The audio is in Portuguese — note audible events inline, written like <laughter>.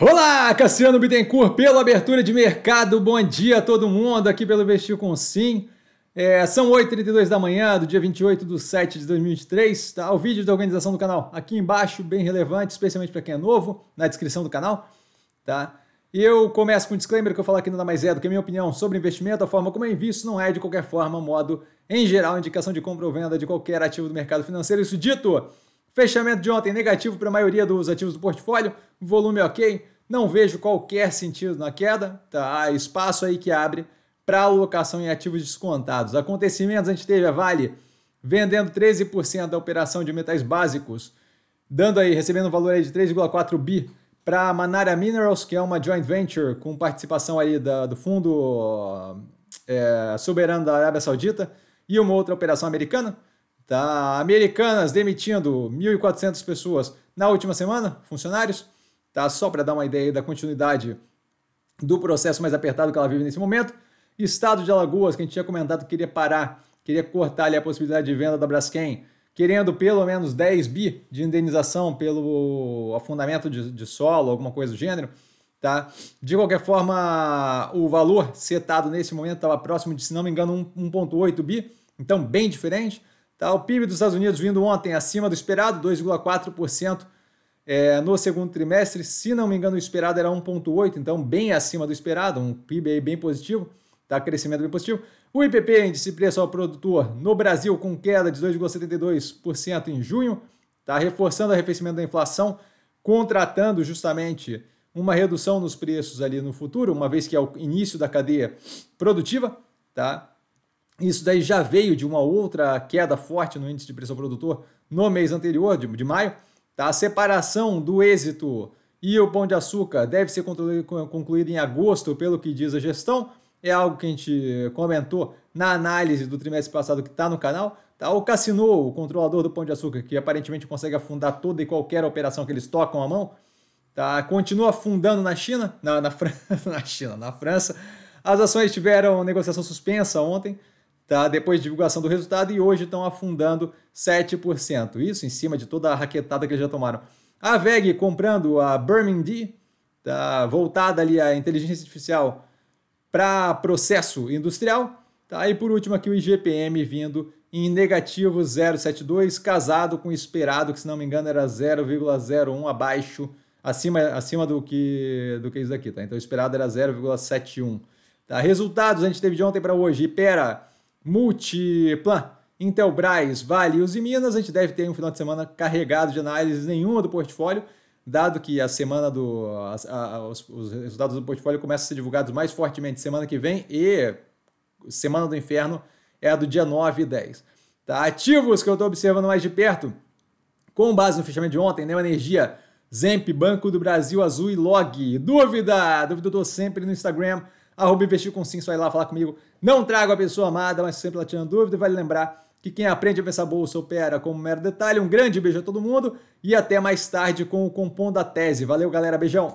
Olá, Cassiano Bittencourt, pela abertura de mercado. Bom dia a todo mundo aqui pelo Investir com Sim. É, são 8h32 da manhã do dia 28 de 7 de 2023. Tá? O vídeo da organização do canal aqui embaixo, bem relevante, especialmente para quem é novo, na descrição do canal. Tá? Eu começo com um disclaimer que eu falo aqui nada mais é do que a minha opinião sobre investimento, a forma como eu invisto não é de qualquer forma, modo em geral, indicação de compra ou venda de qualquer ativo do mercado financeiro. Isso dito, Fechamento de ontem negativo para a maioria dos ativos do portfólio, volume ok, não vejo qualquer sentido na queda, tá? Há espaço aí que abre para alocação em ativos descontados. Acontecimentos, a gente teve a Vale vendendo 13% da operação de metais básicos, dando aí, recebendo um valor aí de 3,4 bi para a Manara Minerals, que é uma joint venture com participação aí da, do fundo é, soberano da Arábia Saudita e uma outra operação americana. Tá? Americanas demitindo 1.400 pessoas na última semana, funcionários. Tá? Só para dar uma ideia da continuidade do processo mais apertado que ela vive nesse momento. Estado de Alagoas, que a gente tinha comentado que queria parar, queria cortar ali a possibilidade de venda da Braskem, querendo pelo menos 10 bi de indenização pelo afundamento de, de solo, alguma coisa do gênero. Tá? De qualquer forma, o valor setado nesse momento estava próximo de, se não me engano, 1,8 bi, então bem diferente. Tá? O PIB dos Estados Unidos vindo ontem acima do esperado, 2,4% é, no segundo trimestre. Se não me engano, o esperado era 1,8%, então bem acima do esperado, um PIB bem positivo, tá? crescimento bem positivo. O IPP, índice preço ao produtor, no Brasil com queda de 2,72% em junho, tá? reforçando o arrefecimento da inflação, contratando justamente uma redução nos preços ali no futuro, uma vez que é o início da cadeia produtiva, tá? Isso daí já veio de uma outra queda forte no índice de pressão produtor no mês anterior, de, de maio. Tá? A separação do êxito e o pão de açúcar deve ser concluída em agosto, pelo que diz a gestão. É algo que a gente comentou na análise do trimestre passado que está no canal. Tá? O Cassino, o controlador do pão de açúcar, que aparentemente consegue afundar toda e qualquer operação que eles tocam a mão, tá? continua afundando na China, na, na, <laughs> na China, na França. As ações tiveram negociação suspensa ontem tá? depois de divulgação do resultado, e hoje estão afundando 7%. Isso em cima de toda a raquetada que eles já tomaram. A VEG comprando a Birmingham, tá? voltada ali à inteligência artificial para processo industrial. Tá? E por último aqui o IGPM vindo em negativo 0,72, casado com o esperado, que se não me engano era 0,01 abaixo, acima, acima do que do que isso aqui, tá? Então o esperado era 0,71. Tá? Resultados a gente teve de ontem para hoje. Ipera Multiplan, Intelbras, Vale e Minas, a gente deve ter um final de semana carregado de análise nenhuma do portfólio, dado que a semana do a, a, os, os, resultados do portfólio começam a ser divulgados mais fortemente semana que vem e semana do inferno é a do dia 9 e 10. Tá? Ativos que eu estou observando mais de perto, com base no fechamento de ontem, Neo Energia, Zemp, Banco do Brasil, Azul e Log. Dúvida? Dúvida eu estou sempre no Instagram, arroba investir com sim, só ir lá falar comigo. Não trago a pessoa amada, mas sempre ela tinha dúvida, vale lembrar que quem aprende a pensar bolsa opera como mero detalhe. Um grande beijo a todo mundo e até mais tarde com o Compondo a Tese. Valeu, galera, beijão!